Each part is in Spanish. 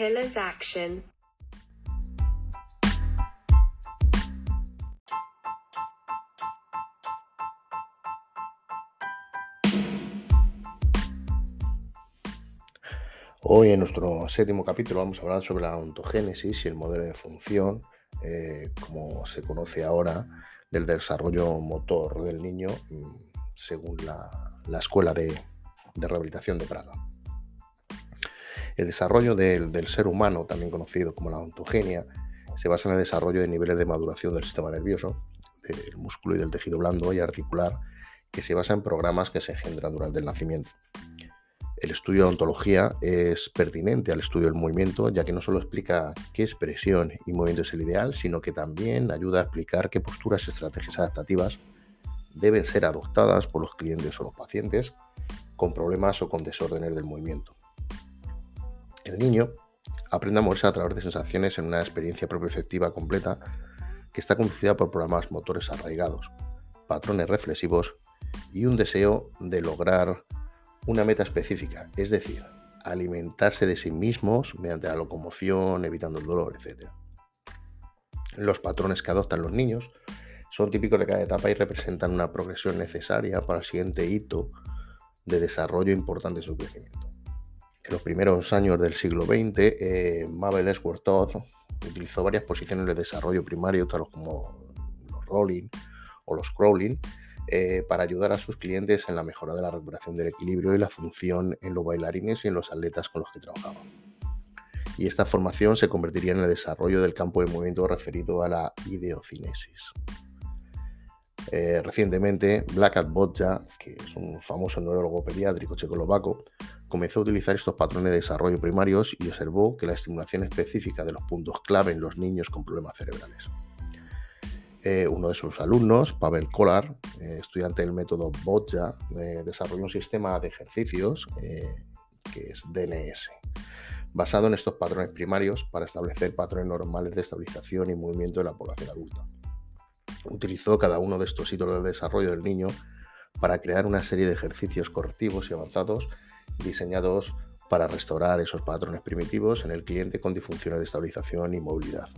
Pillars action. Hoy en nuestro séptimo capítulo vamos a hablar sobre la ontogénesis y el modelo de función, eh, como se conoce ahora, del desarrollo motor del niño mm, según la, Escuela de, Rehabilitación de Praga. El desarrollo del, ser humano, también conocido como la ontogenia, se basa en el desarrollo de niveles de maduración del sistema nervioso, del músculo y del tejido blando y articular, que se basa en programas que se engendran durante el nacimiento. El estudio de ontología es pertinente al estudio del movimiento, ya que no solo explica qué expresión y movimiento es el ideal, sino que también ayuda a explicar qué posturas y estrategias adaptativas deben ser adoptadas por los clientes o los pacientes con problemas o con desórdenes del movimiento. El niño aprende a moverse a través de sensaciones en una experiencia propioceptiva completa que está conducida por programas motores arraigados, patrones reflexivos y un deseo de lograr una meta específica, es decir, alimentarse de sí mismos mediante la locomoción, evitando el dolor, etc. Los patrones que adoptan los niños son típicos de cada etapa y representan una progresión necesaria para el siguiente hito de desarrollo importante de su crecimiento. En los primeros años del siglo XX, eh, Mabel Squirtoth utilizó varias posiciones de desarrollo primario, tales como los rolling o los crawling, eh, para ayudar a sus clientes en la mejora de la recuperación del equilibrio y la función en los bailarines y en los atletas con los que trabajaban. Y esta formación se convertiría en el desarrollo del campo de movimiento referido a la ideocinesis. Eh, recientemente, Black Botja, que es un famoso neurólogo pediátrico checoslovaco, comenzó a utilizar estos patrones de desarrollo primarios y observó que la estimulación específica de los puntos clave en los niños con problemas cerebrales. Eh, uno de sus alumnos, Pavel Kolar, eh, estudiante del método Botja, eh, desarrolló un sistema de ejercicios que es DNS, basado en estos patrones primarios para establecer patrones normales de estabilización y movimiento de la población adulta. Utilizó cada uno de estos hitos de desarrollo del niño para crear una serie de ejercicios correctivos y avanzados diseñados para restaurar esos patrones primitivos en el cliente con disfunciones de estabilización y movilidad.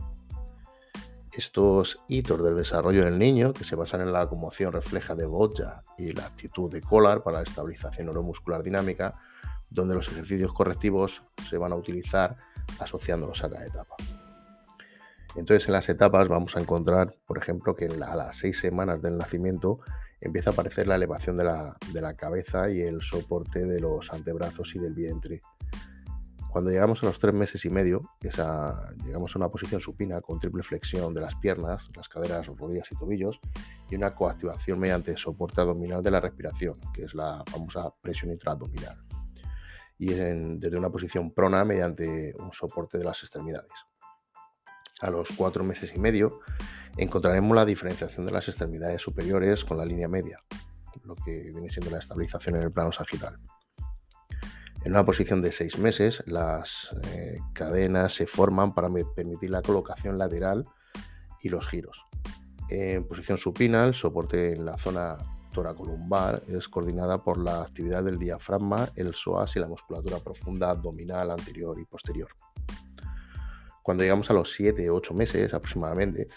Estos hitos del desarrollo del niño, que se basan en la conmoción refleja de Botja y la actitud de Collar para la estabilización neuromuscular dinámica, donde los ejercicios correctivos se van a utilizar asociándolos a cada etapa. Entonces, en las etapas vamos a encontrar, por ejemplo, que a las seis semanas del nacimiento empieza a aparecer la elevación de la, cabeza y el soporte de los antebrazos y del vientre cuando llegamos a los tres meses y medio, llegamos a una posición supina con triple flexión de las piernas, las caderas, rodillas y tobillos, y una coactivación mediante soporte abdominal de la respiración, que es la famosa presión intraabdominal. Y desde una posición prona mediante un soporte de las extremidades. A los cuatro meses y medio encontraremos la diferenciación de las extremidades superiores con la línea media, lo que viene siendo la estabilización en el plano sagital. En una posición de seis meses, las eh, cadenas se forman para permitir la colocación lateral y los giros. En posición supina, el soporte en la zona toracolumbar es coordinada por la actividad del diafragma, el psoas y la musculatura profunda abdominal anterior y posterior. Cuando llegamos a los 7 o 8 meses aproximadamente,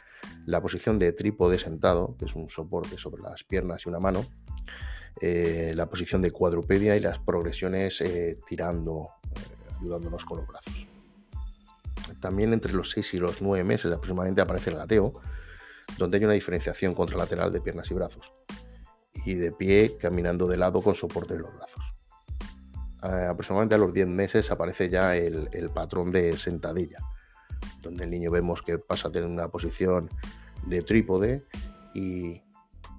la posición de trípode sentado, que es un soporte sobre las piernas y una mano, eh, la posición de cuadrupedia y las progresiones eh, tirando, eh, ayudándonos con los brazos. También entre los 6 y los 9 meses aproximadamente aparece el gateo, donde hay una diferenciación contralateral de piernas y brazos. Y de pie caminando de lado con soporte en los brazos. aproximadamente a los 10 meses aparece ya el patrón de sentadilla, donde el niño vemos que pasa a tener una posición de trípode y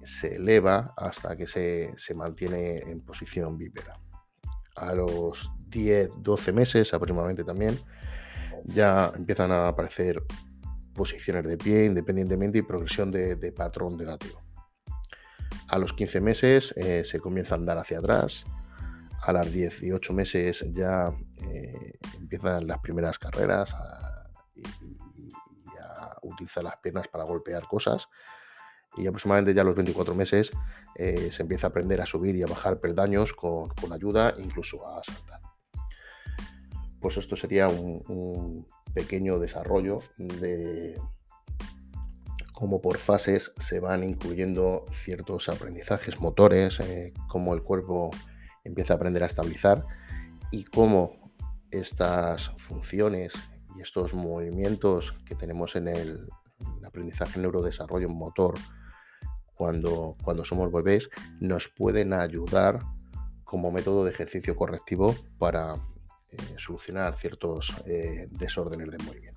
se eleva hasta que se, mantiene en posición bípeda. A los 10-12 meses aproximadamente también ya empiezan a aparecer posiciones de pie independientemente y progresión de, patrón de gateo. A los 15 meses eh, se comienza a andar hacia atrás. A los 18 meses ya eh, empiezan las primeras carreras y, a utilizar las piernas para golpear cosas y aproximadamente ya a los 24 meses eh, se empieza a aprender a subir y a bajar peldaños con, ayuda, incluso a saltar. pues esto sería un, pequeño desarrollo de cómo por fases se van incluyendo ciertos aprendizajes motores, eh, cómo el cuerpo empieza a aprender a estabilizar y cómo estas funciones y estos movimientos que tenemos en el, aprendizaje neurodesarrollo motor cuando, cuando somos bebés nos pueden ayudar como método de ejercicio correctivo para eh, solucionar ciertos eh, desórdenes de movimiento.